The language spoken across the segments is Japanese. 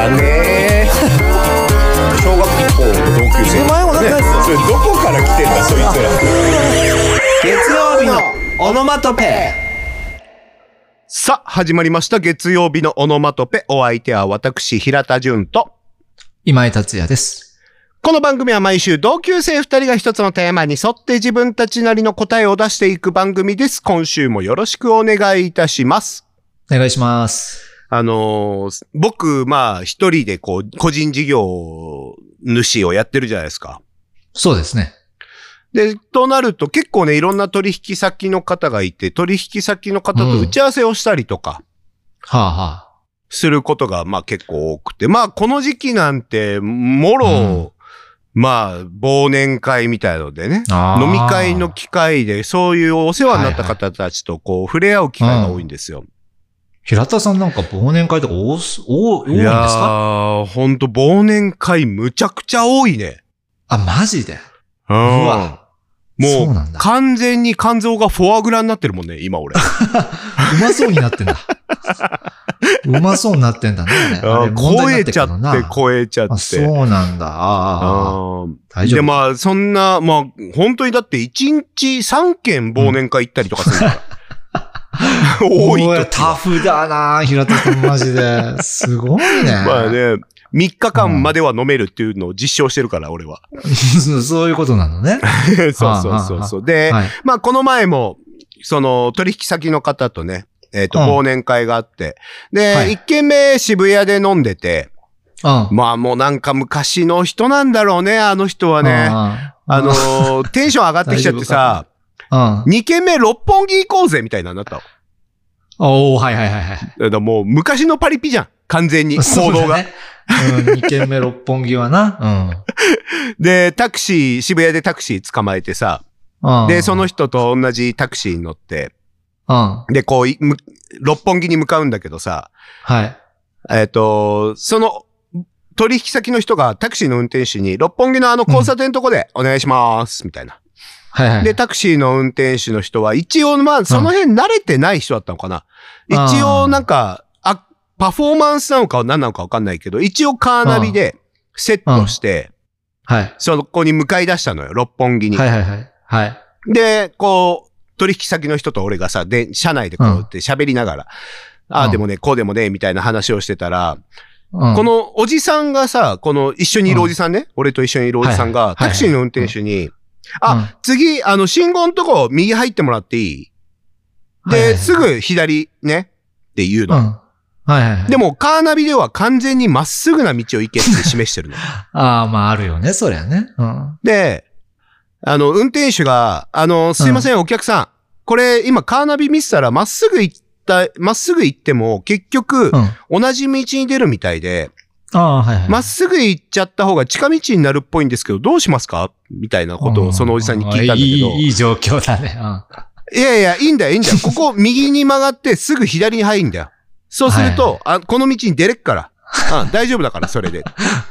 たね小学校の同級生前もなんかねそれどこから来てんだそいつら月曜日のオノマトペさあ始まりました月曜日のオノマトペお相手は私平田純と今井達也です。この番組は毎週同級生二人が一つのテーマに沿って自分たちなりの答えを出していく番組です。今週もよろしくお願いいたします。お願いします。あのー僕、まあ、一人でこう、個人事業主をやってるじゃないですか。そうですね。で、となると結構ね、いろんな取引先の方がいて、取引先の方と打ち合わせをしたりとか、はあはすることが、まあ結構多くて、まあこの時期なんて、もろ、うんまあ、忘年会みたいのでね、あ。飲み会の機会で、そういうお世話になった方たちとこう、触れ合う機会が多いんですよ。平田さんなんか忘年会とか多す、多多いんですいやかー、ほんと忘年会むちゃくちゃ多いね。あ、マジで？う。うんわ。もう。完全に肝臓がフォアグラになってるもんね、今俺。うまそうになってんだ。うまそうになってんだね。超えちゃって、超えちゃって。あ、そうなんだ。ああ大丈夫。で、まあ、そんな、まあ、本当にだって1日3件忘年会行ったりとかするから。多いおとタフだな平田さんマジで。すごいね。まあね、3日間までは飲めるっていうのを実証してるから、俺は。そうそういうことなのね。そうそうそうそう。で、はい。まあ、この前も、その、取引先の方とね、えっ、と、うん忘年会があって、で、はい1軒目渋谷で飲んでて、うん。まあもうなんか昔の人なんだろうね、あの人はね。ああのー、テンション上がってきちゃってさ、うん。2軒目六本木行こうぜみたいなのになったの。おー、はいはいはいはい。だからもう昔のパリピじゃん。完全に、行動が。ね。うん、二軒目六本木はな。で、タクシー、渋谷でタクシー捕まえてさ、うん。うん。で、その人と同じタクシーに乗って、うん。で、こう六本木に向かうんだけどさ、はい。えっ、と、その、取引先の人がタクシーの運転手に、六本木のあの交差点のとこでお願いします、みたいな。はいはい。で、タクシーの運転手の人は、一応、まあ、その辺慣れてない人だったのかな。うん一応、なんか、あ、パフォーマンスなのか何なのかわかんないけど、一応カーナビでセットして、はい。そこに向かい出したのよ、六本木に。はいはいはい。はい。で、こう、取引先の人と俺がさ、で、車内でこうやって喋りながら、ああ、うんでもね、こうでもね、みたいな話をしてたら、うんこ、のおじさんがさ、この一緒にいるおじさんね、俺と一緒にいるおじさんが、はいはいタクシーの運転手に、うんあ、次、あの、信号のとこ、右入ってもらっていい？で、はいはいはいすぐ左ね、って言ううん。の。はいはいはい。でも、カーナビでは完全にまっすぐな道を行けって示してるの。ああ、まああるよね、そりゃね。うん。で、あの、運転手が、あの、すいません、お客さん。これ、今、カーナビ見せたら、まっすぐ行った、まっすぐ行っても、結局う、ん。同じ道に出るみたいで、ああ、はいはい。まっすぐ行っちゃった方が近道になるっぽいんですけど、どうしますか？みたいなことをそのおじさんに聞いたんだけど。いい、いい状況だね。いやいや、いいんだよ、いいんだよ。ここ、右に曲がって、すぐ左に入るんだよ。そうすると、あ、この道に出れっから。うん、大丈夫だから、それで。うん。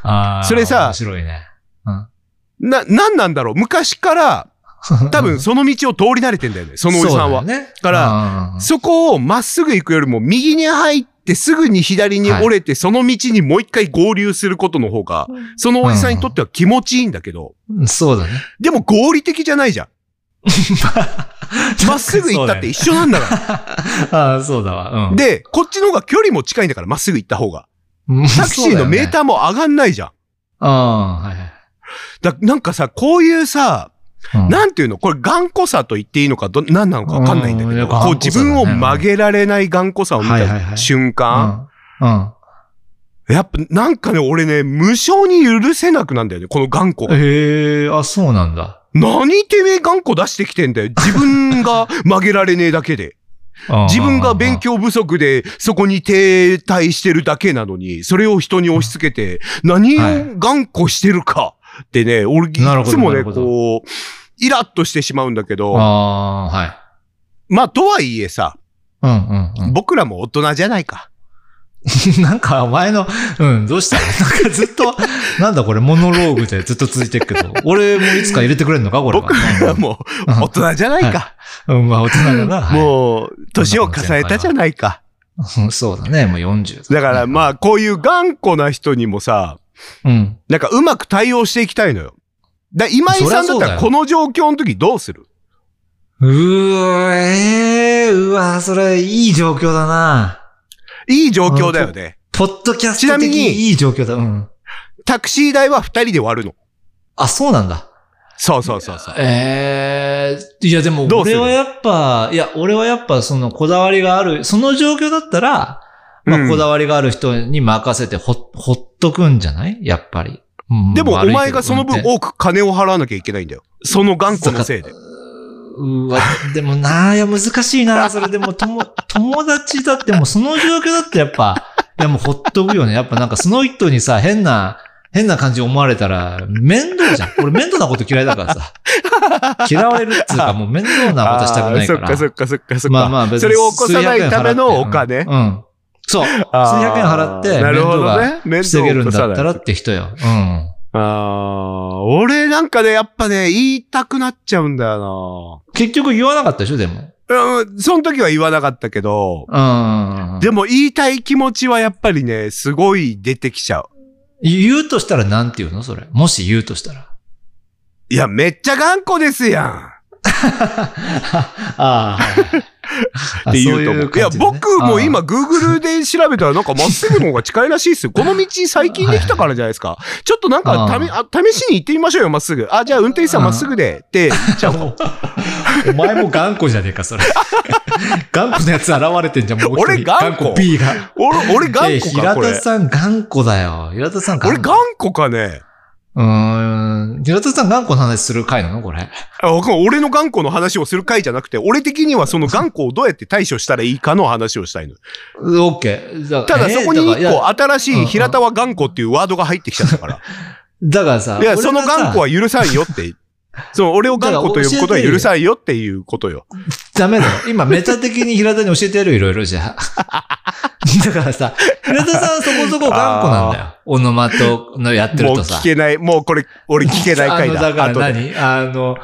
ああ。それさ面白いね。うん。な、なんなんだろう？昔から、多分その道を通り慣れてんだよね、そのおじさんは。そうだよね。かららそこをまっすぐ行くよりも、右に入って、すぐに左に折れて、その道にもう一回合流することの方が、そのおじさんにとっては気持ちいいんだけど、そうだね。でも合理的じゃないじゃん。まっすぐ行ったって一緒なんだから。ああ、そうだわ。うん。で、こっちの方が距離も近いんだから、まっすぐ行った方が。タクシーのメーター。ーも上がんないじゃん。ああ、はいはい。だなんかさ、こういうさ、うんなんていうの？これ頑固さと言っていいのか、ど、何なのかわかんないんだけど、こう自分を曲げられない頑固さを見た瞬間、うん。やっぱなんかね、俺ね、無償に許せなくなんだよね、この頑固が。へえ、あ、そうなんだ。何てめえ頑固出してきてんだよ。自分が曲げられねえだけで。自分が勉強不足でそこに停滞してるだけなのに、それを人に押し付けて、何を頑固してるかってね、俺いつもね、こう、イラッとしてしまうんだけど、ああ、はい。まあとはいえさ、うんうんうん。僕らも大人じゃないか。なんか、お前の、うん、どうした？なんかずっと、なんだこれ、モノローグでずっと続いてるけど、俺もいつか入れてくれんのか？これは。僕らはもう大人じゃないか。うん、まあ大人だな。はいもう、年を重ねたじゃないか。うんそうだね、もう40だからまあ、こういう頑固な人にもさ、うん。なんかうまく対応していきたいのよ。だ今井さんだったらこの状況の時どうする？うー、えー、うわ、それ、いい状況だな。いい状況だよね。ポッドキャスト的にいい状況だ。うん。タクシー代は二人で割るの？あ、そうなんだ。そうそうそうそう。ええいやでも俺はやっぱ、いや、俺はやっぱそのこだわりがある、その状況だったら、まうんあこだわりがある人に任せてほ、ほっとくんじゃない？やっぱり。うんでもお前がその分多く金を払わなきゃいけないんだよ。その頑固のせいで。うわ、でもなあ、いや難しいなそれでも友、友達だってもうその状況だってやっぱ、いやもうほっとくよね。やっぱなんかその人にさ、変な、変な感じ思われたら、面倒じゃん。俺面倒なこと嫌いだからさ。嫌われるっていうか、もう面倒なことしたくないから。そっかそっかそっかそっか。まあまあ別にそれを起こさないためのお金。うん。うんそう。数百円払って、なるほど面倒ね。面防げるんだったらあって人よ。うん。あー、俺なんかね、やっぱね、言いたくなっちゃうんだよ結局言わなかったでしょ、でも。な。うん、その時は言わなかったけど、うん。でも言いたい気持ちはやっぱりね、すごい出てきちゃう。言うとしたらなんて言うのそれ。もし言うとしたら。いや、めっちゃ頑固ですやん。ああ、って言うと思う。いや、僕も今、Google で調べたら、なんかまっすぐの方が近いらしいっすよ。この道最近できたからじゃないですか。ちょっとなんか、ため、あ試しに行ってみましょうよ、まっすぐ。あ、じゃあ運転手さんまっすぐで、って言っちゃうかも。お前も頑固じゃねえか、それ。頑固なやつ現れてんじゃん、もう。俺頑固 B が。俺、俺頑え固か、これ平田。さん頑固だよ。平田さん頑固。俺頑固かね。うーん。平田さん頑固な話する回なの？これ。あ俺の頑固の話をする回じゃなくて、俺的にはその頑固をどうやって対処したらいいかの話をしたいの。オッケー。ただそこに一個あ新しい平田は頑固っていうワードが入ってきちゃったから。だからさ。いや、その頑固は。は許さんよって。そう、俺を頑固と呼ぶことは許さんよっていうことよ。ダメだよ。今、メタ的に平田に教えてやるよ、いろいろじゃあ。だからさ、平田さんそこそこ頑固なんだよ。オノマトのやってるもうとさ。聞けない、もうこれ、俺聞けない回だ。あのだから何？あの、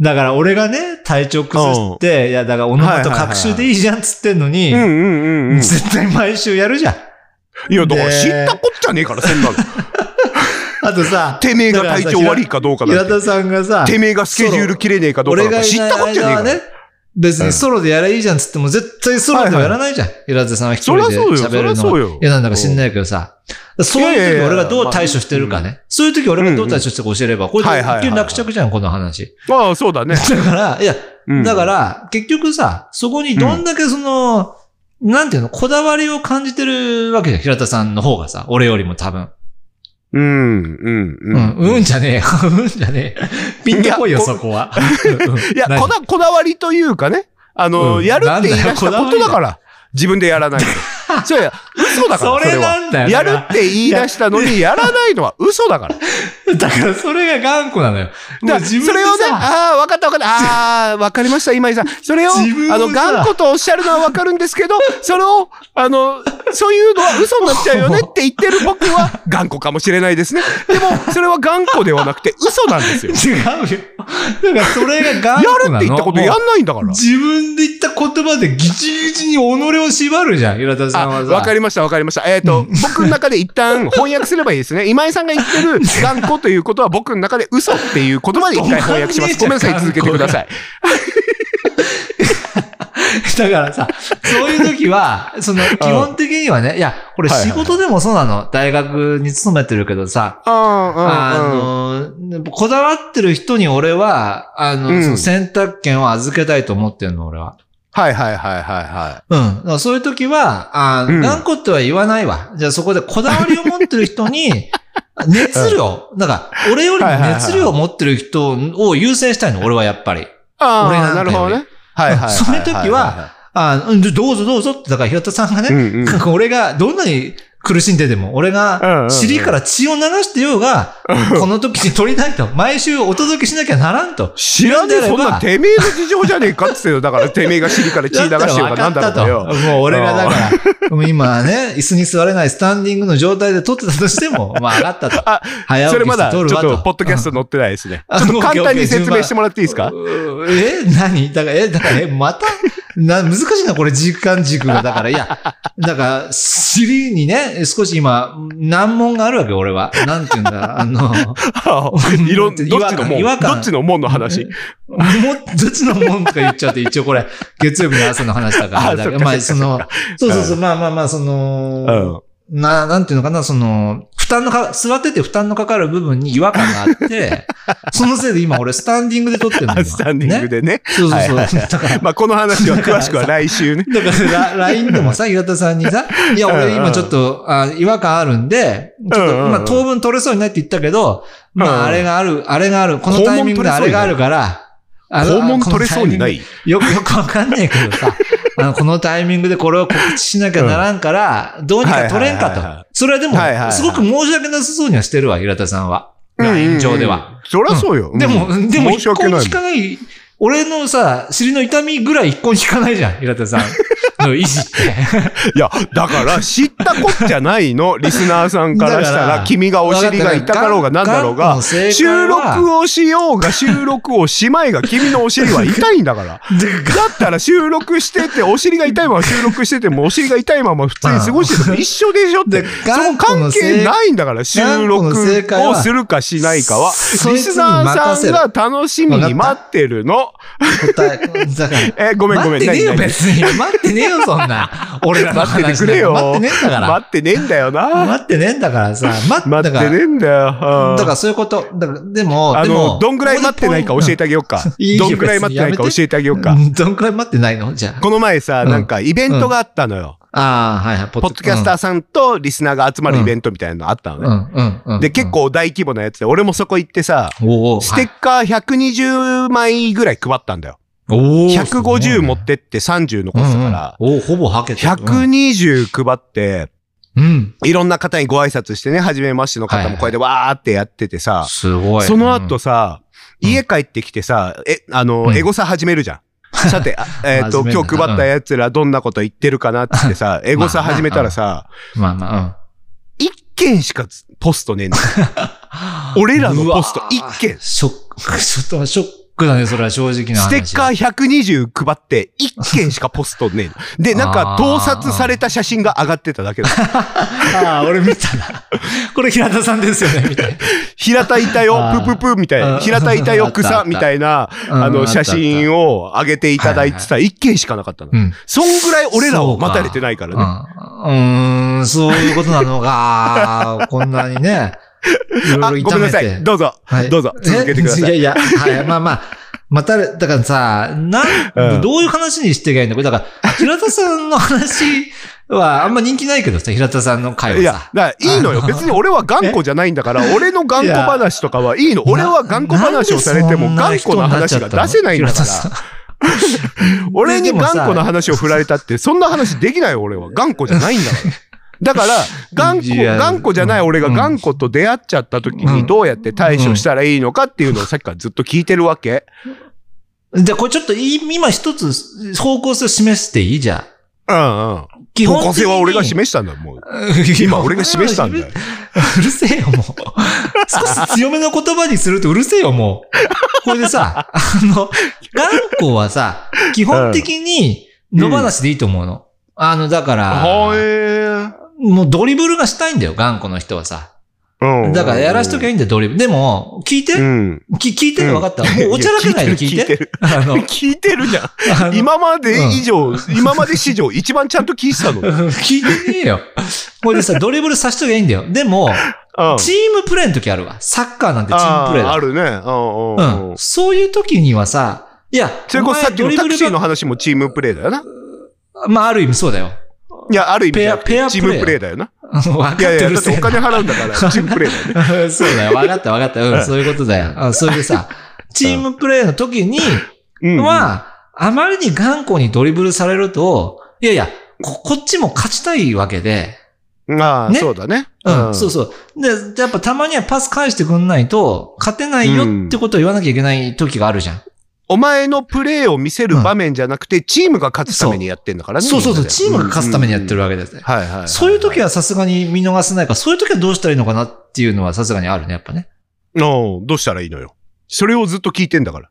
だから俺がね、体調崩して、いや、だからオノマト学習でいいじゃんっつってんのに。絶対毎週やるじゃん。いや、だからで知ったこっちゃねえから、そんなの。あとさ、てめえが体調悪いかどうかだ。平田さんがさ、てめえがスケジュール切れねえかどうかだ知ったこっちゃね別にソロでやらいいじゃんっつっても絶対ソロではやらないじゃん。平田さんは一人でそりゃそうよ、そり喋るのはゃそうよ。嫌なんだか知んないけどさ。そういう時俺がどう対処してるかね。そういう時俺がどう対処してるか教えれば、これで一見落着じゃん、この話。ああ、そうだね。だから、いや、うんだから、結局さ、そこにどんだけその、なんていうの、こだわりを感じてるわけじゃん、平田さんの方がさ、俺よりも多分。うん、うん、う、うんん。うんじゃねえよ、うんじゃねえよ。ピンとこいよ、そこは。いや、何？こだ、こだわりというかね。あの、うんやるって言い出したことだから。自分でやらないの。そうや、嘘だから、それ。なんだよ。やるって言い出したのに、やらないのは嘘だから。だから、それが頑固なのよ。だからそれをね、ああ、わかったわかった。ああ、わかりました、今井さん。それを、あの、頑固とおっしゃるのはわかるんですけど、それを、あの、そういうのは嘘になっちゃうよねって言ってる僕は頑固かもしれないですね。でも、それは頑固ではなくて嘘なんですよ。違うよ。だから、それが頑や固なの。るって言ったことやんもないんだからう。自分で言った言葉でギチギチに己を縛るじゃん、平田さあ、んはさ。わかりました、わかりました。えっ、と、僕の中で一旦翻訳すればいいですね。今井さんが言ってる頑固ということは僕の中で嘘っていう言葉で一回翻訳します。ごめんなさい、続けてください。だからさ、そういう時は、その、基本的にはね、いや、これ仕事でもそうなの。大学に勤めてるけどさ、ああの、こだわってる人に俺は、あの、うんその選択権を預けたいと思ってんの、俺は。はいはいはいはいはうん。だからそういう時は、あうん頑固とは言わないわ。じゃあそこでこだわりを持ってる人に、熱量、なんか、俺よりも熱量を持ってる人を優先したいの、俺はやっぱり。い。ああ、俺ななるほどね。はいはいはいはい。そういう時は、あうんどうぞどうぞって、だから平田さんがね、うんうん、俺がどんなに苦しんでても、俺が尻から血を流してようが、この時に取りたいと、毎週お届けしなきゃならんと。知らねえ、そんなてめえの事情じゃねえかって言ってよ。だからてめえが尻から血流してようがなんだろうがよ。もう俺がだから、今ね、椅子に座れないスタンディングの状態で撮ってたとしても、まあ上がったと。あ早起きしてそれまだちょっと。と、ポッドキャスト載ってないですね。あちょっと簡単に説明してもららっていいですか？え何？だから、え、だから、え、また？な、難しいな、これ、時間軸が。だから、いや、だから、尻にね、少し今、難問があるわけ、俺は。なんていうんだ、あの、いろん、どっちのもん違和感どっちのもんの話？もう、どっちのもんとか言っちゃって、一応これ、月曜日の朝の話だから、あだからまあ、そのそうそうそう、まあまあまあ、その、な、なんていうのかな、その、負担のか、座ってて負担のかかる部分に違和感があって、そのせいで今俺スタンディングで撮ってるのよ。あスタンディングね。でね。そうそうそう。はいはいだから、まあ、この話は詳しくは来週ね。だから、ラ LINE でもさ、岩田さんにさ、いや、俺今ちょっと、あ違和感あるんで、ちょっと今当分取れそうにないって言ったけど、まうんあ、あれがある、あれがある、このタイミングであれがあるから、訪問取れそうにな。あい。よく、よくわかんないけどさ、あの、このタイミングでこれを告知しなきゃならんから、どうにか取れんかと。それはでもすごく申し訳なさそうにはしてるわ、平田さんは。LINE 上では。。そりゃそうよ。でも、うんでも申し訳ない一向に引かない、俺のさ、尻の痛みぐらい一向に引かないじゃん、平田さんのって。いや、だから知ったこっちゃないの。リスナーさんからした、らら君がお尻が痛かろうがなんだろうが、収録をしようが収録をしまいが君のお尻は痛いんだから。だったら収録してて、お尻が痛いまま収録してても、お尻が痛いまま普通に過ごしてても一緒でしょって。でそこ関係ないんだから、収録をするかしないかは。リスナーさんが楽しみに待ってるの。答え、だから。え、ごめんごめん。待ってねえよ、別に。待ってねえよ、そんな。俺らの待ってて話くれよ。待ってねえんだから。待ってねえんだよな。待ってねえんだからさ。待待ってねえんだよ。うんだからそういうこと。だから、でも、あの、どんぐらい待ってないか教えてあげようか。いいよどんぐらい待ってないか教えてあげようか。うんどんくらい待ってないの？じゃこの前さ、うんなんかイベントがあったのよ。あ。ああ、はいはい。ポポッドキャスターさんとリスナーが集まるイベントみたいなのあったのね。うん、うん、うん。で、結構大規模なやつで、俺もそこ行ってさ、ステッカー120枚ぐらい配ったんだよ。おー150持ってって30残したから、うんうんおーほぼはけてる。120配って、うん。いろんな方にご挨拶してね、初めましての方もこれでわーってやっててさ、すごい。その後さ、うん家帰ってきてさ、え、あの、うんエゴサ始めるじゃん。さて、あえっ、と、今日配った奴らどんなこと言ってるかなっってさ、エゴサ始めたらさ、まあまあ、一件しかポストねえんだよ。うん。俺らのポスト一件ショック、ちょっとショックだね、それは正直な話。ステッカー120配って一件しかポストねえの。で、なんか盗撮された写真が上がってただけだ。ああ、俺見たな。これ平田さんですよね、みたいな。平田いたよあ、ーぷぷぷみたいな。うん平田いたよ、あったあった草みたいな、うんあの、写真を上げていただいてた一件しかなかったのう。ん。そんぐらい俺らを待たれてないからね。うん。うーん、そういうことなのか。こんなにね。い ろあ、いろ炒めて。ごめんなさい。どうぞ。はいどうぞ。続けてください。えいやいや、はい、まあまあ。また、だからさ、なん、うんどういう話にしていけばいいんだこれだから、平田さんの話はあんま人気ないけどさ、平田さんの回いやはさ、。だからいいのよ。別に俺は頑固じゃないんだから、俺の頑固話とかはいいの。俺は頑固話をされても頑固な話が出せないんだから。俺に頑固な話を振られたって、そんな話できないよ、俺は。頑固じゃないんだから。だから、頑固、頑固じゃない俺が頑固と出会っちゃった時にどうやって対処したらいいのかっていうのをさっきからずっと聞いてるわけ。じゃあ、これちょっとい今一つ方向性を示していい？じゃん。うんうん。基方向性は俺が示したんだよ、もう。今俺が示したんだよ。うるせえよ、もう。少し強めの言葉にするとうるせえよ、もう。これでさ、あの、頑固はさ、基本的に野放しでいいと思うの。あの、だから、もうドリブルがしたいんだよ、頑固の人はさ。うん。だからやらしときゃいいんだよ、ドリブル。でも、聞いて、うん。き聞いてる分かった？もうおちゃらけないで聞いて。聞いて？る。あの、聞いてるじゃん。今まで以上、今まで史上一番ちゃんと聞いてたの。うん。聞いてねえよ。これでさ、ドリブルさしときゃいいんだよ。でも、チームプレーの時あるわ。サッカーなんてチームプレーだ。あるね。うんうんう。うんん。そういう時にはさ、いや、それこそさっきのタクシーの話もチームプレーだよな。まあ、ある意味そうだよ。いや、ある意味ペアペアチームプレーだよな。分かっいやいや、だってお金払うんだから、チームプレーだよね。そうだよ。分かった分かった。うん、そういうことだよ。あそれでさ、チームプレーの時にうんうん。は、あまりに頑固にドリブルされると、いやいや、こ、こっちも勝ちたいわけで、ああ、ね？そうだね。うん、そうそう。で、やっぱたまにはパス返してくんないと、勝てないよってことを言わなきゃいけない時があるじゃん。お前のプレーを見せる場面じゃなくて、チームが勝つためにやってんだからね。そうそうそう、チームが勝つためにやってるわけですね。はいはいはい。そういう時はさすがに見逃せないから、そういう時はどうしたらいいのかなっていうのはさすがにあるね、やっぱね。うんどうしたらいいのよ。それをずっと聞いてんだから。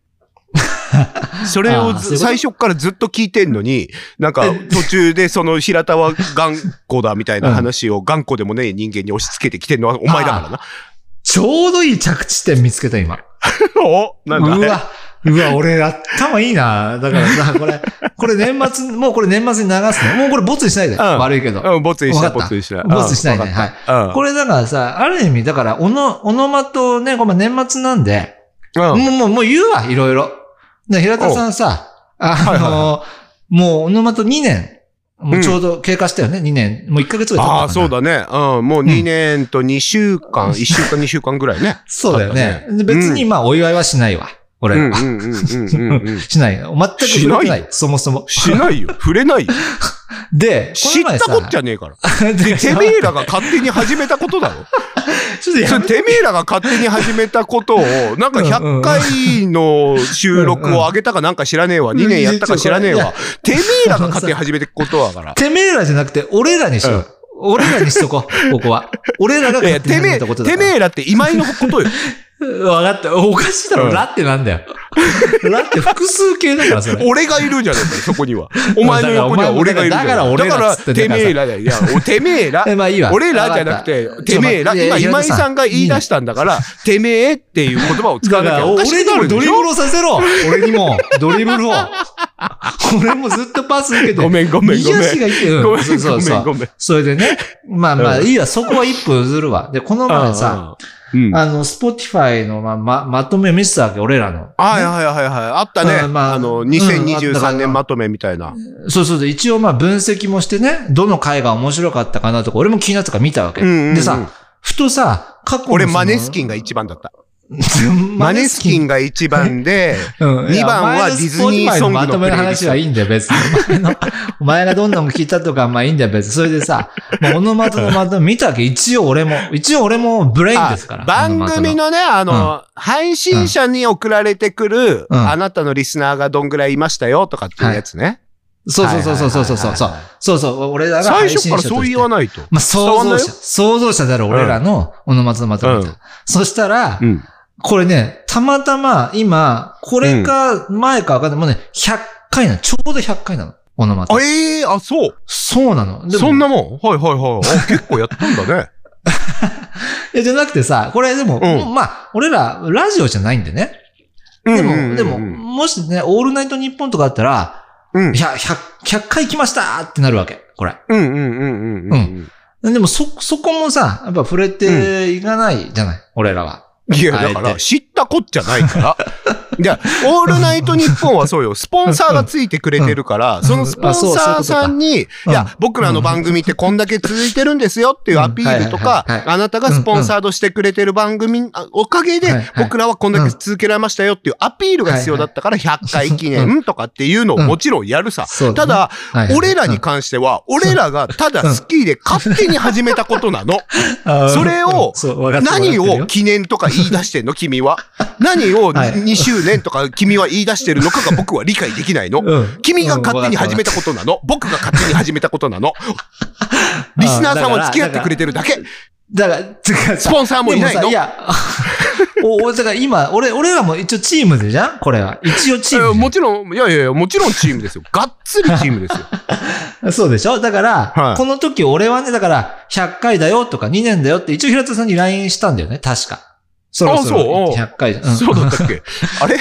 それを最初からずっと聞いてんのに、なんか途中でその平田は頑固だみたいな話を頑固でもねえ人間に押し付けてきてんのはお前だからな。ちょうどいい着地点見つけた、今。おなんだうわ、うわ、俺頭いいな。だからさ、これ、これ年末、もうこれ年末に流すね。もうこれボツにしないで。ん悪いけど。うん、ボツにしない、わかったボツにしない。ボツにしないねうんわかったうん。これだからさ、ある意味、だから、おの、オノマトね、ごめん、年末なんで、うんもう、もう、もう言うわ、いろいろ。で、平田さんさ、あはいはいの、もう、オノマト2年、もうちょうど経過したよね、2年。もう1ヶ月ぐらい経ったああ、そう。だね。うん、もう2年と2週間、1週間、2週間ぐらいね。そうだよね。別に、まあ、お祝いはしないわ。俺。しない。全くしないない？そもそも。しないよ。触れないよ。で、知ったこっちゃねえから。で で、てめえらが勝手に始めたことだろ。ちょっとやめてめえらが勝手に始めたことを、なんか100回の収録を上げたかなんか知らねえわ。2年やったか知らねえわ。てめえらが勝手に始めてことだから。てめえらじゃなくて、俺らにしよう。俺らにしとこう、ここは。俺らが勝手に始めたことだから。てめえらって今井のことよ。わかった。おかしいだろ。うんラってなんだよ。ラって複数形だから、それ。俺がいるじゃねえかよ、そこには。お前の横には俺がいるじゃん。だから俺らってだから、てめえらだよ。いや、おてめえら。え、まあいいわ。俺らじゃなくててめえら。今、今井さんが言い出ししたんだから、てめえっていう言葉を使わなきゃおかし俺にもくなるでしょ？ドリブルをさせろ俺にも、ドリブルを。俺もずっとパス受けて。ごめんごめんごめん右足がいて、うんごめん、ごめ、んごめん。それでね。まあまあ、うんいいわ。そこは一歩譲るわ。で、この前さ、うん、あの、 Spotify のま、ま、まとめを見せたわけ、俺らの。はいはいはいはい。あったね。うんまああの、うんだから2023年まとめみたいな。そうそうで、一応まあ分析もしてね、どの回が面白かったかなとか、俺も気になったから見たわけ。うんうんうんでさ、ふとさ、過去の俺、マネスキンが一番だった。ママネスキンが一番で、うん二番はディズニーソングのまとめの話はいいんだよ、別に。お前の、お前がどんなの聞いたとか、まあいいんだよ、別に。それでさ、もうオノマトのまとめ見たわけ。一応俺も、一応俺もブレインですから。あ番組の。のね、あの、配信者に送られてくる、うんあなたのリスナーがどんぐらいいましたよとかっていうやつね。そうそうそうそうそうそうそう。はいはいはいはいそうそう、俺らが最配信者として初からそう言わないと。まあ、想像者。想像者である俺らのオノマトのまとめた。うんそしたら、うん。これね、たまたま今、これか前かわかんない。もうね、100回なの。ちょうど100回なの。オノマトあ、。ええあ、そう。そうなの。でもそんなもんはいはいはい。あ結構やったんだね。いや、じゃなくてさ、これでも、うんまあ、俺ら、ラジオじゃないんでね。でも、うんうんうんうんでも、もしね、オールナイトニッポンとかあったら、うん。100、100 100回来ましたってなるわけ。これ。うんうんうんうんうん。でも、そ、そこもさ、やっぱ触れていかないじゃない、俺らは。いや、だから、知ったこっちゃないから。いや、オールナイトニッポンはそうよ。スポンサーがついてくれてるから、そのスポンサーさんに、いうんや、僕らの番組ってこんだけ続いてるんですよっていうアピールとかあなたがスポンサードしてくれてる番組、あおかげで僕らはこんだけ続けられましたよっていうアピールが必要だったから、100回記念とかっていうのをもちろんやるさ。ただ、俺らに関しては、俺らがただ好きで勝手に始めたことなの。それを何を記念とか言い出してんの君は。何をはい2周年とか君は言い出してるのかが僕は理解できないの？うん君が勝手に始めたことなの？僕が勝手に始めたことなの？リスナーさんは付き合ってくれてるだけ？だから、つかスポンサーもいないの？いや、お、おだから今、俺、俺らも一応チームでじゃん？これは。一応チームもちろん、いやいやいや、もちろんチームですよ。がっつりチームですよ。そうでしょ？だから、はいこの時俺はね、だから、100回だよとか2年だよって一応平田さんに LINE したんだよね、確か。そろそろあそう100回じゃん。んそうだったっけ？あれ？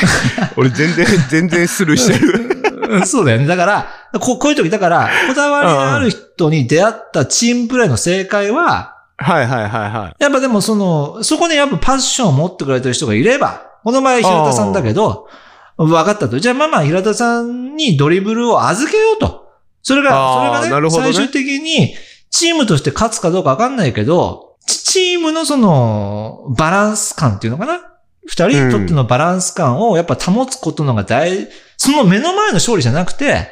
俺全然、全然スルーしてる。うんそうだよね。だから、ここういう時、だから、こだわりのある人に出会ったチームプレーの正解は、はいはいはいはい。やっぱでもその、そこにやっぱパッションを持ってくれてる人がいれば、この場合平田さんだけど、分かったと。じゃあまあまあ平田さんにドリブルを預けようと。それが、それがねね最終的にチームとして勝つかどうか分かんないけど、チチームのその、バランス感っていうのかな？二人にとってのバランス感をやっぱ保つことのが大、その目の前の勝利じゃなくて、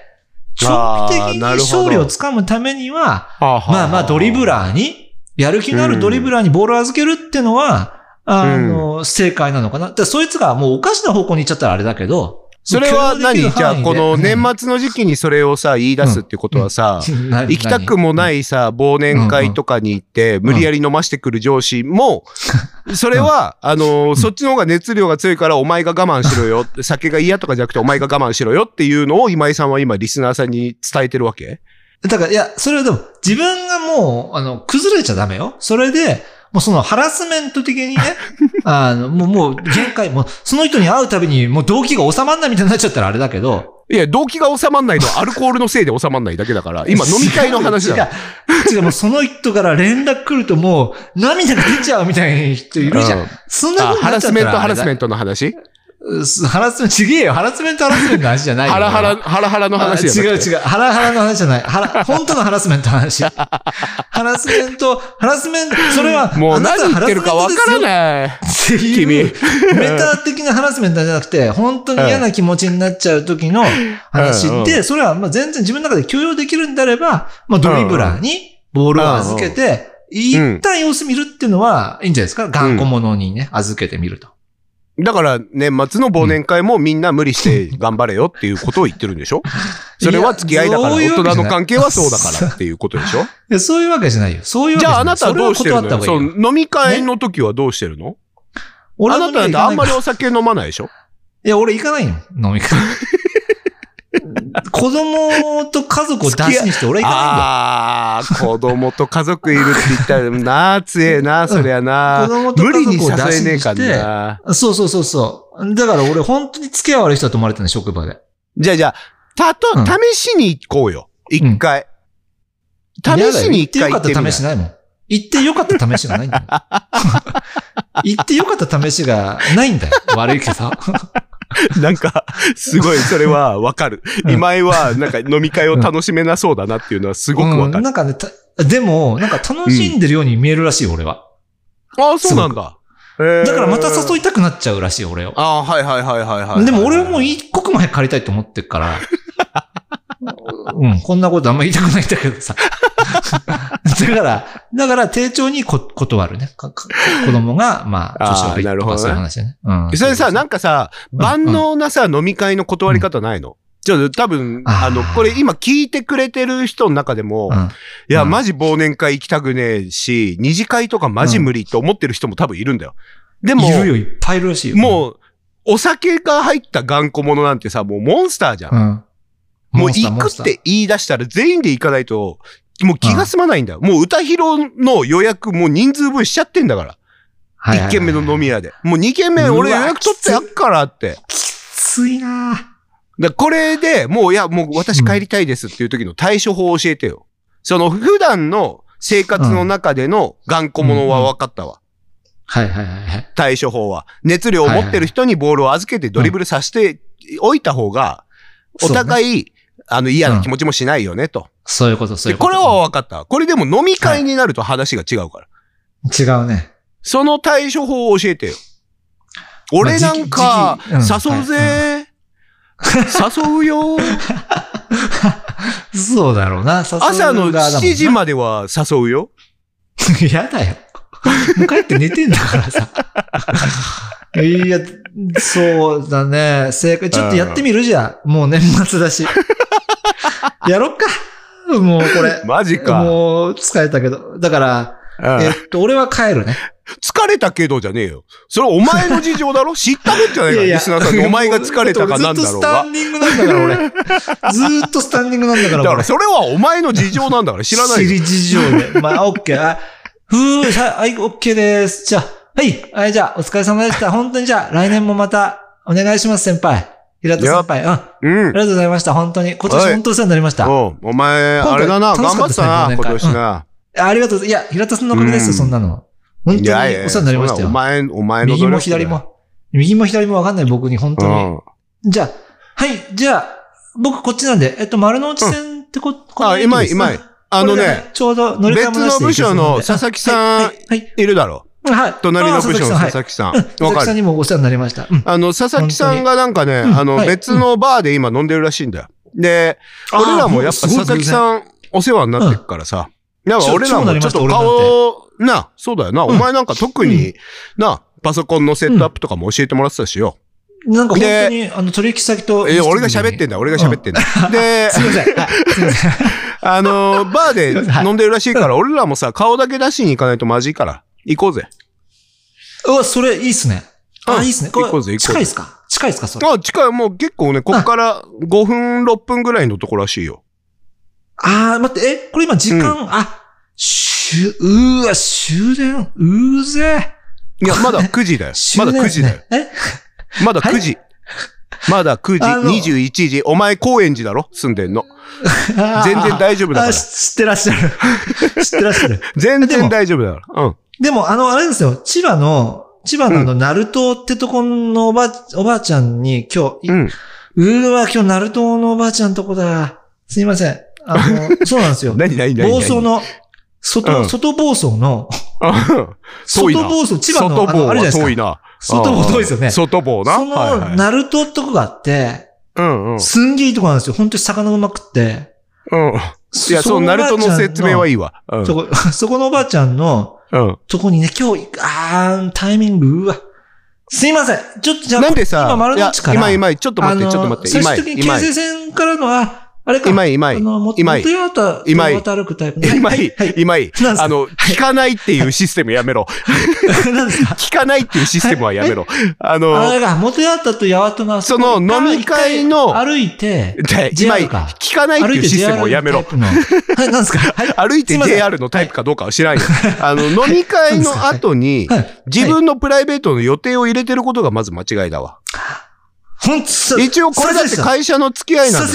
長期的に勝利をつかむためには、まあまあ、ドリブラーに、やる気のあるドリブラーにボールを預けるってのは、あの、正解なのかな？でそいつがもうおかしな方向に行っちゃったらあれだけど、それは何？じゃあ、この年末の時期にそれをさ、言い出すってことはさ、な行きたくもないさ、忘年会とかに行って、無理やり飲ましてくる上司も、それは、あのー、そっちの方が熱量が強いから、お前が我慢しろよ。酒が嫌とかじゃなくて、お前が我慢しろよっていうのを今井さんは今、リスナーさんに伝えてるわけ？だから、いや、それはでも、自分がもう、あの、崩れちゃダメよ。それで、もうそのハラスメント的にね、あの、もう、もう、限界、もう、その人に会うたびに、もう動機が収まんないみたいになっちゃったらあれだけど、いや、動機が収まんないのはアルコールのせいで収まんないだけだから、今 飲み会の話だ。違う。違う、もうその人から連絡来るともう、涙が出ちゃうみたいな人いるじゃん。うんそんなあハラスメント、ハラスメント。トの話？ハラスメント、ちげえよ。ハラスメント、ハラスメントの話じゃないよ。ハラハラ、ハラハラの話あじゃなくて違う違う。ハラハラの話じゃない。ハラ、本当のハラスメントの話。ハラスメント、ハラスメント、それは、もう何言ってるかわからい。ない。っていう、メタ的なハラスメントじゃなくて、本当に嫌な気持ちになっちゃう時の話で、それはまあ全然自分の中で許容できるんであれば、まあドリブラーにボールを預けて、一旦様子見るっていうのは、いいんじゃないですか？頑固者にね、預けてみると。だから、年末の忘年会もみんな無理して頑張れよっていうことを言ってるんでしょ？それは付き合いだから、大人の関係はそうだからっていうことでしょ？いやそういうわけじゃないよ。そういうわけじゃない。じゃああなたはどうしてるのよ？そ飲み会の時はどうしてるの？俺はあなたなんてあんまりいお酒飲まないでしょ？や、俺行かないよ。飲み会。子供と家族を出しにして俺は行かないんだよ。ああー、子供と家族いるって言ったらな、強えな、そりゃな。子供と無理に家族を出し誘えねえかにして、な。そうそうそうそう。だから俺本当に付き合い悪い人だと思われてるの、職場で。じゃあじゃあ、たと、うん試しに行こうよ。一回。試しに一回行ってみ行ってよかった試しないもん。行ってよかった試しがないんだよ。行ってよかった試しがないんだよ。悪いけど。なんか、すごい、それはわかる。うん今井は、なんか飲み会を楽しめなそうだなっていうのはすごくわかる。うんなんかね、たでも、なんか楽しんでるように見えるらしいよ、俺は。ああ、そうなんだ。だからまた誘いたくなっちゃうらしいよ、俺を。ああ、はいはいはいはいはい。でも俺はもう一刻も早く借りたいと思ってるから。うん、こんなことあんま言いたくないんだけどさ。だから、だから、丁重にこ断るね。子供が、まあ、年を入ってとかなるほどねそういう話ね。うん。それさ、なんかさ、ん万能なさ、飲み会の断り方ないの？ちょっと多分、あの、これ今聞いてくれてる人の中でも、うん、いや、うんマジ忘年会行きたくねえし、二次会とかマジ無理って思ってる人も多分いるんだよ。でも、いるよ、いっぱいいるらしいよ。もう、お酒が入った頑固者なんてさ、もうモンスターじゃん。うん。もうモンスター行くって言い出したら全員で行かないと、もう気が済まないんだよ。もう歌広の予約もう人数分しちゃってんだから。はいはい軒目の飲み屋で。もう二軒目俺予約取ってやっからって。きついなぁだこれで、もういや、もう私帰りたいですっていう時の対処法を教えてよ。その普段の生活の中での頑固者は分かったわ。はいはいはいはい。対処法は。熱量を持ってる人にボールを預けてドリブルさせておいた方が、お互い、あの嫌な気持ちもしないよね、と。そういうこと、そういうこ。でことれは分かった。これでも飲み会になると話が違うから。違うね。その対処法を教えてよ。俺なんか、誘うぜ、誘うよ。そうだろうな。誘う朝の側だもんな7時までは誘うよ。やだよ。もう帰って寝てんだからさ。いや、そうだね。正解。ちょっとやってみる？じゃん。もう年末だし。やろっか。もうこれ。マジか。もう疲れたけど。だから、うんえっと、俺は帰るね。疲れたけどじゃねえよ。それお前の事情だろ？知ったるんじゃないか、リスナーさんに。お前が疲れたかなんだろうがずっとスタ。ンディングなんだから、俺。ずーっとスタンディングなんだから、俺だから。それはお前の事情なんだから知らないよ。知り事情で。まあ、オッケー。あふー、さはい、オッケーです。じゃあ、はい、はい、じゃあ、お疲れ様でした。本当にじゃあ、来年もまた、お願いします、先輩。平田先輩。うん。あうん。りがとうございました。本当に。今年はい本当お世話になりました。おうお前、あれだな、頑張ってたな、今年会年な。ありがとう。いや、平田さんのおかげですよ、うんそんなの。本当にお世話になりましたよ。お前、お前の右も左。も。右も左もわかんない僕に、本当に。うん。じゃあ、はい、じゃあ、僕こっちなんで、えっと、丸の内線ってこ、このあ、駅です今今井。あのね、ちょうど乗り換え別の部署の佐々木さんいるだろ。隣の部署のあ佐々木さん。うん佐々木さんにもお世話になりました。うん。あの、佐々木さんがなんかね、あの、別のバーで今飲んでるらしいんだよ。で、俺らもやっぱ佐々木さんお世話になってるからさ。なんか超俺らもちょっと顔、な、そうだよな。んお前なんか特に、な、パソコンのセットアップとかも教えてもらってたしよ。なんか本当に、あの、取引先と。え、俺が喋ってんだ、俺が喋ってんだ。で、すいません。はいすいません。あの、バーで 飲んでるらしいから、俺らもさ、顔だけ出しに行かないとまずいから。行こうぜ。うわ、それいいっすね。あ、うんいいっすね。こ行こうぜれ、行こうぜ近いっすか？近いっすかそれ？あ、近い、もう結構ね、こっから5分、6分ぐらいのところらしいよ。あー、待って、え、これ今時間、あ、しゅ、うーわ、終電、うーぜ。いや、まだ9時だよ。まだ9時だよ。え？まだ9時。まだ9あの時、21時。お前、高円寺だろ？住んでんの？全然大丈夫だからあ、知ってらっしゃる。知ってらっしゃる。全然大丈夫だから。うん。でも、あの、あれですよ、千葉の、千葉のあの、ナルトってとこのおば、おばあちゃんに今日、いうん。うーわ、今日ナルトのおばあちゃんとこだ。すいません。あの、そうなんですよ。何何何暴走の、外、うん外暴走の、外暴走、千葉の、外あの、房はあれじゃないですか。遠いな。外房遠いですよね。そ外房な。はいの、はい。ナルトってとこがあって、うんうん。すんげえいいとこなんですよ。本当に魚うまくって。うん。いや、そう、ナルトの説明はいいわ。うん。そこ、そこのおばあちゃんの、うん。とこにね、今日、あー、タイミング、うわ。すいません。ちょっとじゃあ、なんでさ、今丸の内から。今、今、ちょっと待って、ちょっと待って、今、最終的に京今、成線からのは、あれか。今、今、あの、も今元八幡今と渡歩くタイプね。今はい。はい。今、なんですか？あの、聞かないっていうシステムやめろ。聞かないっていうシステムはやめろ。ああの、れが、元とその飲み会の歩いて、で今、か聞かないっていうシステムをやめろ。何ですか？はい。歩いて JR のタイプかどうかは知らんよ。あの、飲み会の後に、はい。自分のプライベートの予定を入れてることがまず間違いだわ。ほんと、さ一応これだって会社の付き合いなんだ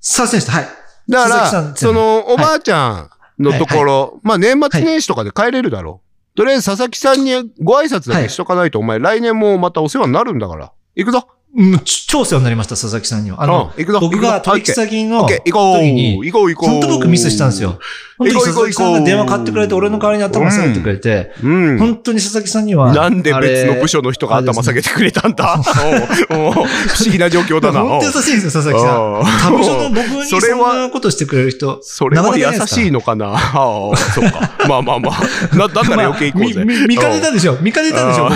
よすいませんでした。すいませんでした。はい。だから、その、おばあちゃんのところ、まあ年末年始とかで帰れるだろう。とりあえず佐々木さんにご挨拶だけしとかないと、お前来年もまたお世話になるんだから。行くぞ。うん、ち超世話になりました、佐々木さんには。あの、うん僕が取引先の。時に、行こう行こう。本当僕ミスしたんですよ。本当に佐々木さんが電話買ってくれて、俺の代わりに頭下げてくれて、うん。本当に佐々木さんには。なんで別の部署のの人が頭下げてくれたんだ 不思議な状況だな。本当優しいんですよ、佐々木さん。他部署の僕にそんなことしてくれる人。それは優しいのかなそうか。まあまあまあ。な、だったら余計行こうぜ。見かねたでしょ見かねたでしょ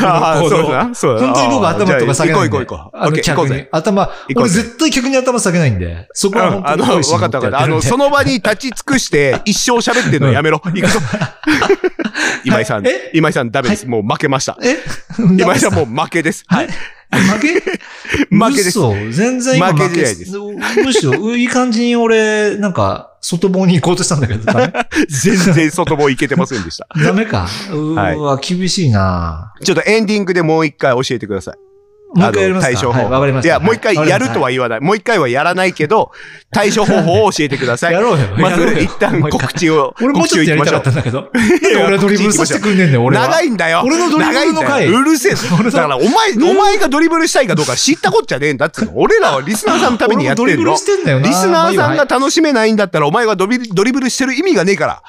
そうだな本当に僕頭とか下げないんで。じゃあ行こう行こう行こうあの客に。頭、俺絶対客に頭下げないんで。そこは本あの、当にポリシーわかったわかった。あの、その場に立ち尽くして、一生喋ってんのやめろ。行くぞ。今井さんえ、今井さんダメです。もう負けました。え？今井さんもう負けです。はい。負け？負けです。嘘全然今負け負けですむしろ、いい感じに俺、なんか、外棒に行こうとしたんだけど、ダメ？全然外もいけてませんでした。ダメか。うはいーわ、厳しいなちょっとエンディングでもう一回教えてください。もう一回やりますか？あの対処法。はい、わかりました。いや、もう一回やるとは言わない。もう一回はやらないけど、対処方法を教えてください。やろうよ。まず一旦告知を、俺もうちょっとやりたかったんだけど。俺ドリブルさせてくんねんねん、俺は。長いんだよ。俺のドリブルの回うるせえ。だから、お前、お前がドリブルしたいかどうか知ったこっちゃねえんだっつうの。俺らはリスナーさんのためにやってんのドリブル。してんだよな。リスナーさんが楽しめないんだったら、お前がドリドリブルしてる意味がねえから。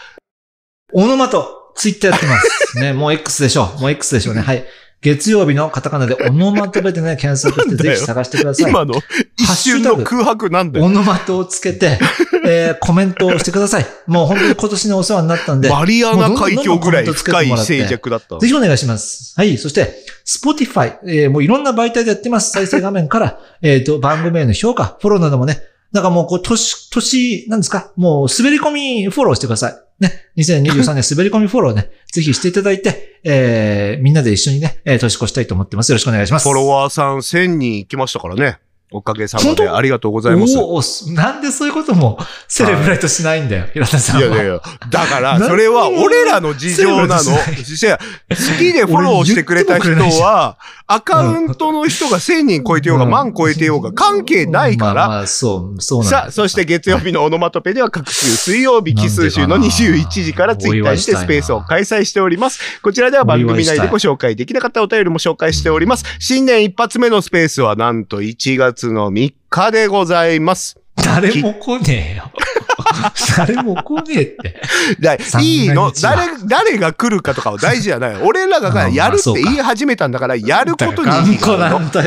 オノマト、ツイッターやってます。ね、もう X でしょう。もう X でしょうね。はい。月曜日のカタカナでオノマトペでね、検索してぜひ探してください。今の一瞬の空白なんだよ。オノマトをつけて、えーコメントをしてください。もう本当に今年にお世話になったんで。マリアナ海峡ぐらい深い静寂だった。ぜひお願いします。はい。そして、Spotify、えーもういろんな媒体でやってます。再生画面から、えっと、番組への評価、フォローなどもね、なんかもう、こう、年、年、なんですか？もう、滑り込みフォローしてください。ね。2023年滑り込みフォローね、ぜひしていただいて、えー、みんなで一緒にね、えー年越したいと思ってます。よろしくお願いします。フォロワーさん1000人行きましたからね。おかげさまでありがとうございます。おーなんでそういうこともセレブレートしないんだよ、平田さんは。いやいやいや、だから、何それは俺らの事情なの。好きでフォローしてくれた人は、アカウントの人が1000人超えてようが、うん万超えてようが関係ないから、まあまあ、そう、そうなんださあ、そして月曜日のオノマトペでは各週水曜日奇数週の21時からツイッターにしてスペースを開催しております。こちらでは番組内でご紹介できなかったお便りも紹介しております。新年一発目のスペースはなんと1月の3日でございます。誰も来ねえよ。誰も来ねえって。いいの？誰、誰が来るかとかは大事じゃない。俺らがやるって言い始めたんだから、やることに意義があるのなんだ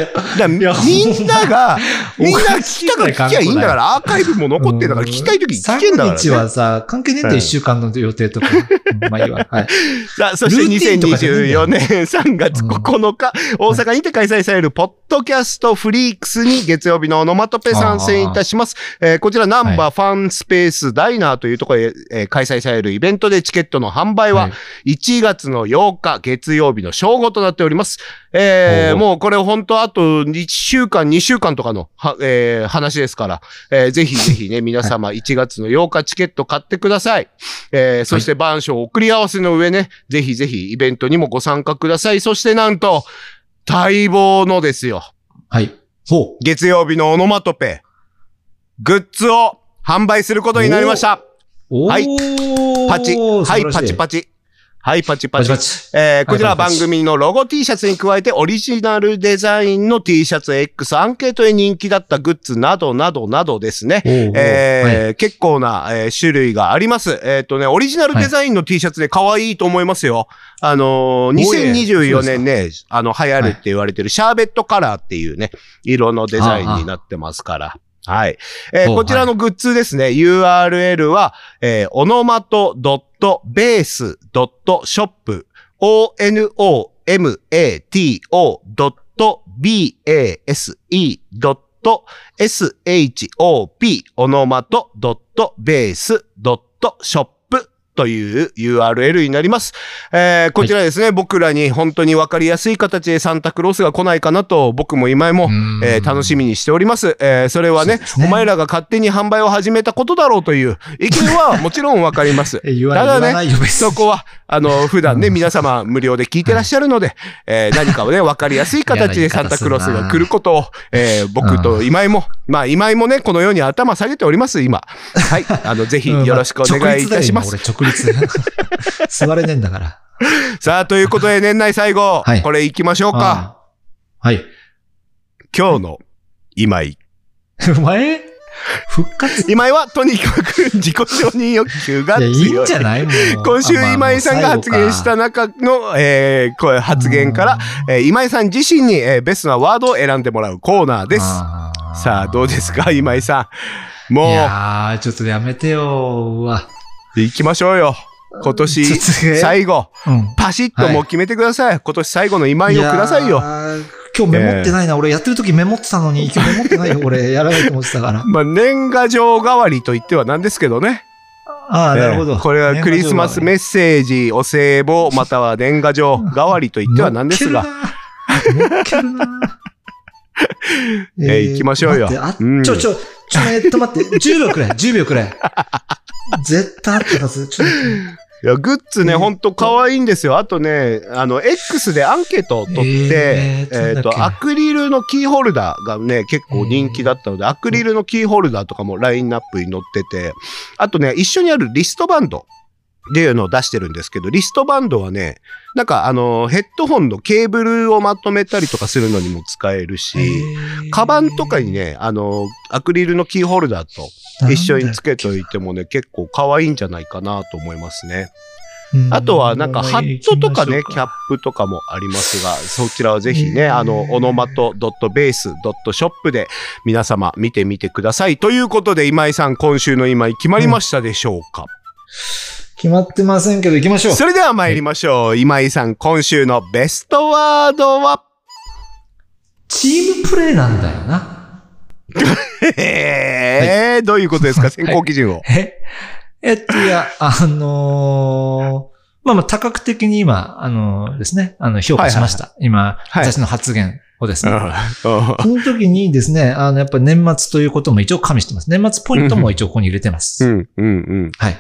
みんなが、みんな聞きたから聞きゃいいんだから、アーカイブも残ってんだから、聞きたい時に聞けんだから、ね。日はさ、関係ねえんだよ、一週間の予定とか。うんまあいいわ。はい。さあ、そしてルーティンとかじゃないんだよ2024年3月9日、大阪にて開催されるポッドキャストフリークスに月曜日のオノマトペ参戦いたします。えーこちらナンバーファンスペースダイナーというところで、えー開催されるイベントでチケットの販売ははい1月の8日月曜日の正午となっております。えーもうこれ本当あと1週間、2週間とかのは、えー話ですから、えーぜひぜひね、皆様1月の8日チケット買ってください。えーそして番書送り合わせの上ね、ぜひぜひイベントにもご参加ください。そしてなんと、待望のですよ。はい。ほう。月曜日のオノマトペ、グッズを販売することになりました。おはいーパチ。はい、パチチ。パチ。はい、パチパチパチパ。チ。えーこちらは番組のロゴ T シャツに加えてオリジナルデザインの T シャツ X アンケートで人気だったグッズなどなどなどですね。おーえー結構な、えー種類があります。えっ、とね、オリジナルデザインの T シャツで可愛いと思いますよ。あのーおい2024年ね、あの、流行るって言われてるシャーベットカラーっていうね、色のデザインになってますから。はい。えーおこちらのグッズですね、URL は、えー、オノマト .base.shop onomato.base.shop という URL になります。えーこちらですね、僕らに本当にわかりやすい形でサンタクロースが来ないかなと僕も今井も、えー楽しみにしております。えーそれはねねお前らが勝手に販売を始めたことだろうという意見はもちろんわかります。ただねそこは、あの、普段ね、皆様無料で聞いてらっしゃるので、えー何かをね、わかりやすい形でサンタクロースが来ることを、えー僕と今井も、まあ今井もね、このように頭下げております、今。はい。あの、ぜひよろしくお願いいたします。うんあ直立。座れねえんだから。さあ、ということで年内最後、はいこれ行きましょうか。はい。今日の今井。お前？復活？今井はとにかく自己承認欲求が強い。いいんじゃない？もう。今週今井さんが発言した中の、えーこれ発言から、、えー今井さん自身に、えーベストなワードを選んでもらうコーナーです。さあ、どうですか、今井さん。もいやー、ちょっとやめてよ。うわ。う、行きましょうよ。今年最後、うん。パシッともう決めてください。今年最後の今井をくださいよ。今日メモってないな。俺やってる時メモってたのに、今日メモってないよ。俺やらないと思ってたから。まあ、年賀状代わりと言ってはなんですけどね。ああ、なるほど。えーこれはクリスマスメッセージ、お歳暮、または年賀状代わりと言ってはなんですが。えー行きましょうよあうんちょ、ちょ、ちょ、えっと待って。10秒くれ。10秒くれ。絶対あったはず。ちょっといや、グッズね、えーほんと可愛いんですよ。あとね、あの、X でアンケートを取って、えーえっ、と、アクリルのキーホルダーがね、結構人気だったので、アクリルのキーホルダーとかもラインナップに載ってて、あとね、一緒にあるリストバンドっていうのを出してるんですけど、リストバンドはね、なんかあの、ヘッドホンのケーブルをまとめたりとかするのにも使えるし、カバンとかにね、あの、アクリルのキーホルダーと一緒につけといてもね、結構可愛いんじゃないかなと思いますね。あとはなんかハットとかね、キャップとかもありますが、そちらはぜひね、えー。あの、オノマト .base.shop で皆様見てみてください。ということで、今井さん、今週の今井決まりましたでしょうか、決まってませんけど、行きましょう。それでは参りましょう。今井さん、今週のベストワードは？チームプレーなんだよな。えー、どういうことですか？選考基準を。え？えっと、いや、あのーまあまあ、多角的に今、あのーですね、あの、評価しました。今、はい私の発言をですね。うんその時にですね、あの、やっぱり年末ということも一応加味してます。年末ポイントも一応ここに入れてます。うん、うん、うん。はい。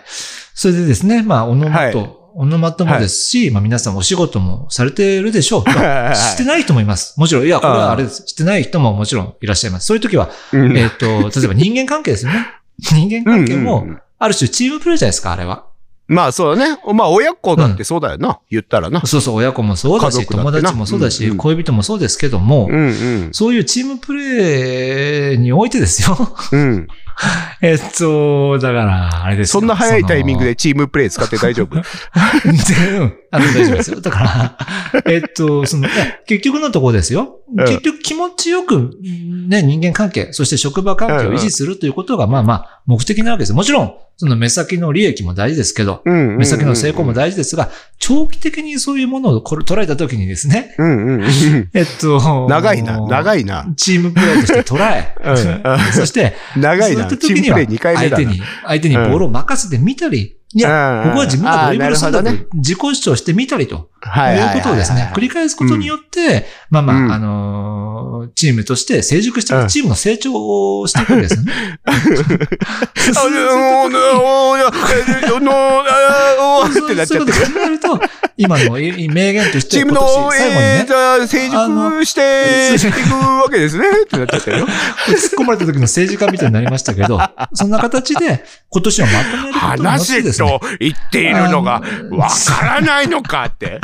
それでですね、まあ、オノマト、はいオノマトもですし、まあ皆さんお仕事もされてるでしょう。はいしてない人もいます。もちろん、いや、これはあれです。してない人ももちろんいらっしゃいます。そういう時は、うんえっ、と、例えば人間関係ですよね。人間関係も、うんうんある種チームプレーじゃないですか、あれは。まあそうだね。まあ親子だってそうだよな。言ったらな。そうそう、親子もそうだし、だ友達もそうだし、うんうん恋人もそうですけども、うんうん。そういうチームプレーにおいてですよ。うん。えっと、だから、あれですよそんな早いタイミングそでチームプレイ使って大丈夫？うんあの、大丈夫ですよ。だから、えっと、その、結局のところですよ。うん結局気持ちよく、ね、人間関係、そして職場関係を維持するということが、まあまあ、目的なわけです。もちろん、その目先の利益も大事ですけど、目先の成功も大事ですが、長期的にそういうものをこれ捉えたときにですね。えっと、長いな、長い。いな。チームプレーとして捉え、うんそして、長いな。そういった時にはチームプレイ2回目だな。相手に、相手にボールを任せてみたり、いや、うんここは自分がドリブルするんだと自己主張してみたりと、はいいうことをですね、繰り返すことによって、まあまあ、うんあのーチームとして成熟していく、チームの成長をしていくんですよね。そういうことを考えると、今のい名言として、チームの今年最後にねえー、じ、ゃあ成熟していくわけですね。ってなっちゃってるよ。突っ込まれた時の政治家みたいになりましたけど、そんな形で今年はまとめることによって話ですね、と言っているのがわからないのかって。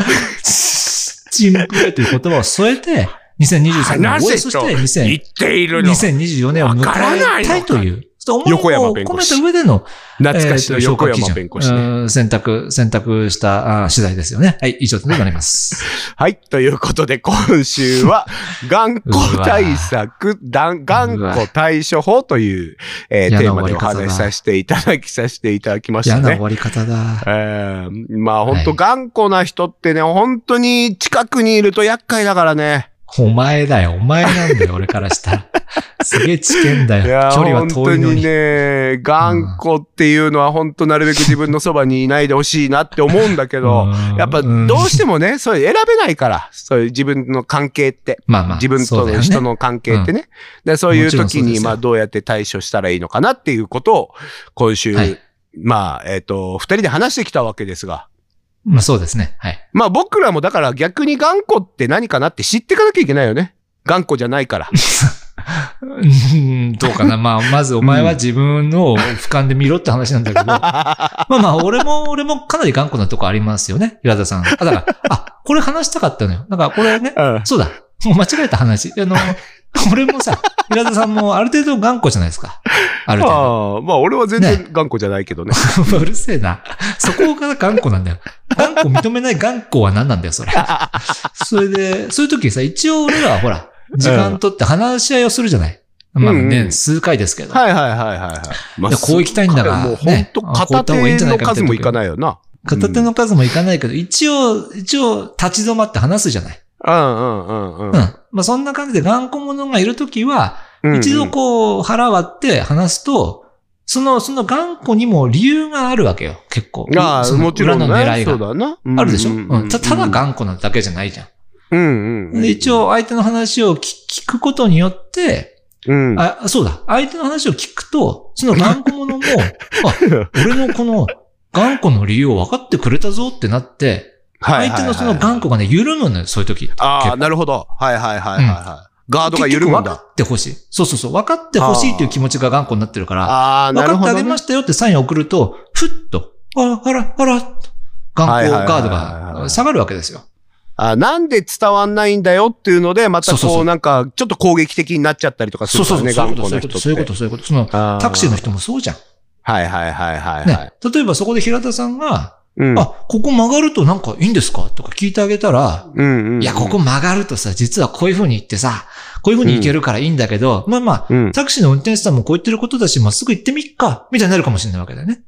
チームプレーという言葉を添えて、2023年を終え、そして言っているの。2024年を迎えたいという、横山弁護士た上での、懐かしの横山弁護士ね。うん選択、選択したあ取材ですよね。はい、以上となります。はい。ということで、今週は、頑固対策、頑固対処法という、えーテーマでお話しさせていただき、させていただきましたね。嫌な終わり方だ。えーまあ本当はい頑固な人ってね、本当に近くにいると厄介だからね。お前だよ、お前なんだよ、俺からしたら。すげえ知見だよ。距離は本当に遠いのに。ね、頑固っていうのは本当なるべく自分のそばにいないでほしいなって思うんだけど、うんやっぱどうしてもね、そういう選べないから、そういう自分の関係って。まあまあ、自分とそうだよね人の関係ってね。でそういう時に、まあ、どうやって対処したらいいのかなっていうことを、今週、はいまあ、えっ、と、二人で話してきたわけですが。まあそうですね。はい。まあ、僕らもだから逆に頑固って何かなって知っていかなきゃいけないよね。頑固じゃないから。うんどうかな。まあ、まずお前は自分の俯瞰で見ろって話なんだけど。まあまあ、俺も、俺もかなり頑固なとこありますよね。平田さん。あ、だから、あ、これ話したかったのよ。だからこれね、うんそうだ。もう間違えた話。あの、俺もさ、平田さんもある程度頑固じゃないですか。ある程度。ああ、まあ、俺は全然頑固じゃないけどね。うるせえな。そこが頑固なんだよ。頑固認めない頑固は何なんだよ、それ。それで、そういう時さ、一応俺らはほら、時間取って話し合いをするじゃない？まあうんうんね、数回ですけど。はいはいはいはいはい。まいやこう行きたいんだがもう本ね当片手の数もいかないよな。片手の数もいかないけど、一応、一応立ち止まって話すじゃない？うんうんうんうんうん。まあそんな感じで頑固者がいるときは、うん。一度こう腹割って話すと、その、その頑固にも理由があるわけよ、結構。ああ、そのもちろんね。裏の狙いそうが。だな。あるでしょ、うんうんたただ頑固なだけじゃないじゃん。うんうん一応相手の話を聞聞くことによって、うん。あ、そうだ。相手の話を聞くと、その頑固者も、あ、俺のこの頑固の理由を分かってくれたぞってなって、はい相手のその頑固がね、緩むのよ、そういう時。ああ、なるほど。はいはいはいはいはい。ガードが緩むんだ。分かってほしい。そうそうそう。分かってほしいっていう気持ちが頑固になってるから、ああ、な分かってあるほどね。げましたよってサインを送ると、ふっと、あら、あら、あら、頑固ガードが下がるわけですよ。あなんで伝わんないんだよっていうので、またこうなんか、ちょっと攻撃的になっちゃったりとかすそうそうそう。るからね、そういうこと、そういうこと、そういうこと。その、タクシーの人もそうじゃん。はいはいはいはいはい。ね。例えばそこで平田さんが、うん。あ、ここ曲がるとなんかいいんですかとか聞いてあげたら、うんうんうん。いや、ここ曲がるとさ、実はこういう風に言ってさ、こういう風に行けるからいいんだけど、まあまあ、うん。タクシーの運転手さんもこう言ってることだし、まっすぐ行ってみっか、みたいになるかもしれないわけだよね。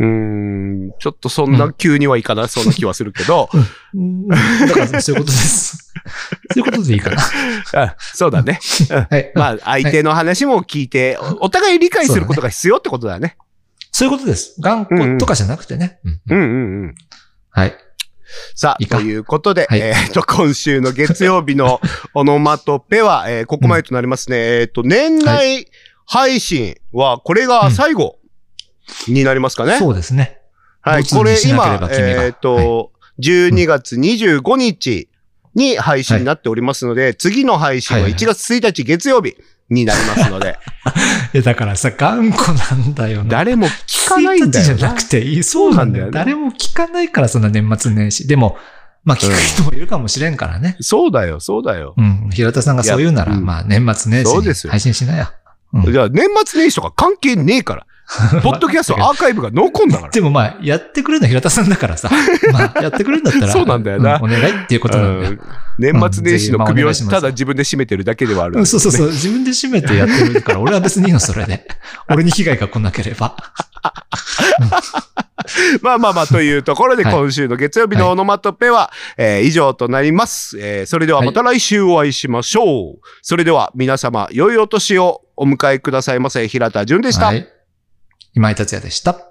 うーん。ちょっとそんな急にはいかなそうな気はするけど。うんだからそういうことです。そういうことでいいかな。あそうだね。はい。まあ、相手の話も聞いて、おお互い理解することが必要ってことだね。そういうことです。頑固とかじゃなくてね。うんうんうんうん。はい。さあ、いいかということで、はいえっ、と、今週の月曜日の オノマトペは、えーここまでとなりますね。えっ、と、年内配信は、これが最後になりますかね？そうですね。はい、これ今えっ、と、12月25日に配信になっておりますので、次の配信ははいはい1月1日月曜日になりますので、いや、だからさ、頑固なんだよな。誰も聞かないんだ1日じよなゃなく。ていい。そうなんだよ。誰も聞かないから、そんな年末年始。でも、まあ聞く人もいるかもしれんからね。そうだよ、そうだよ。うん。平田さんがそう言うなら、まあ年末年始にそうですよ配信しなよ。うんじゃあ年末年始とか関係ねえから。ポッドキャストアーカイブが残んだから。でもまあ、やってくれるのは平田さんだからさ。まあ、やってくれるんだったら。そうなんだよなお願いっていうことなんだよ。うん年末年始の首をうんぜひまあお願いしますただ自分で締めてるだけではあるねそうそうそう。自分で締めてやってるから、俺は別にいいの、それで。俺に被害が来なければ。まあまあまあ、というところで、はい今週の月曜日のオノマトペは、えー以上となります。えーそれではまた来週お会いしましょう。それでは皆様、良いお年をお迎えくださいませ。平田純でした。はい。今井達也でした。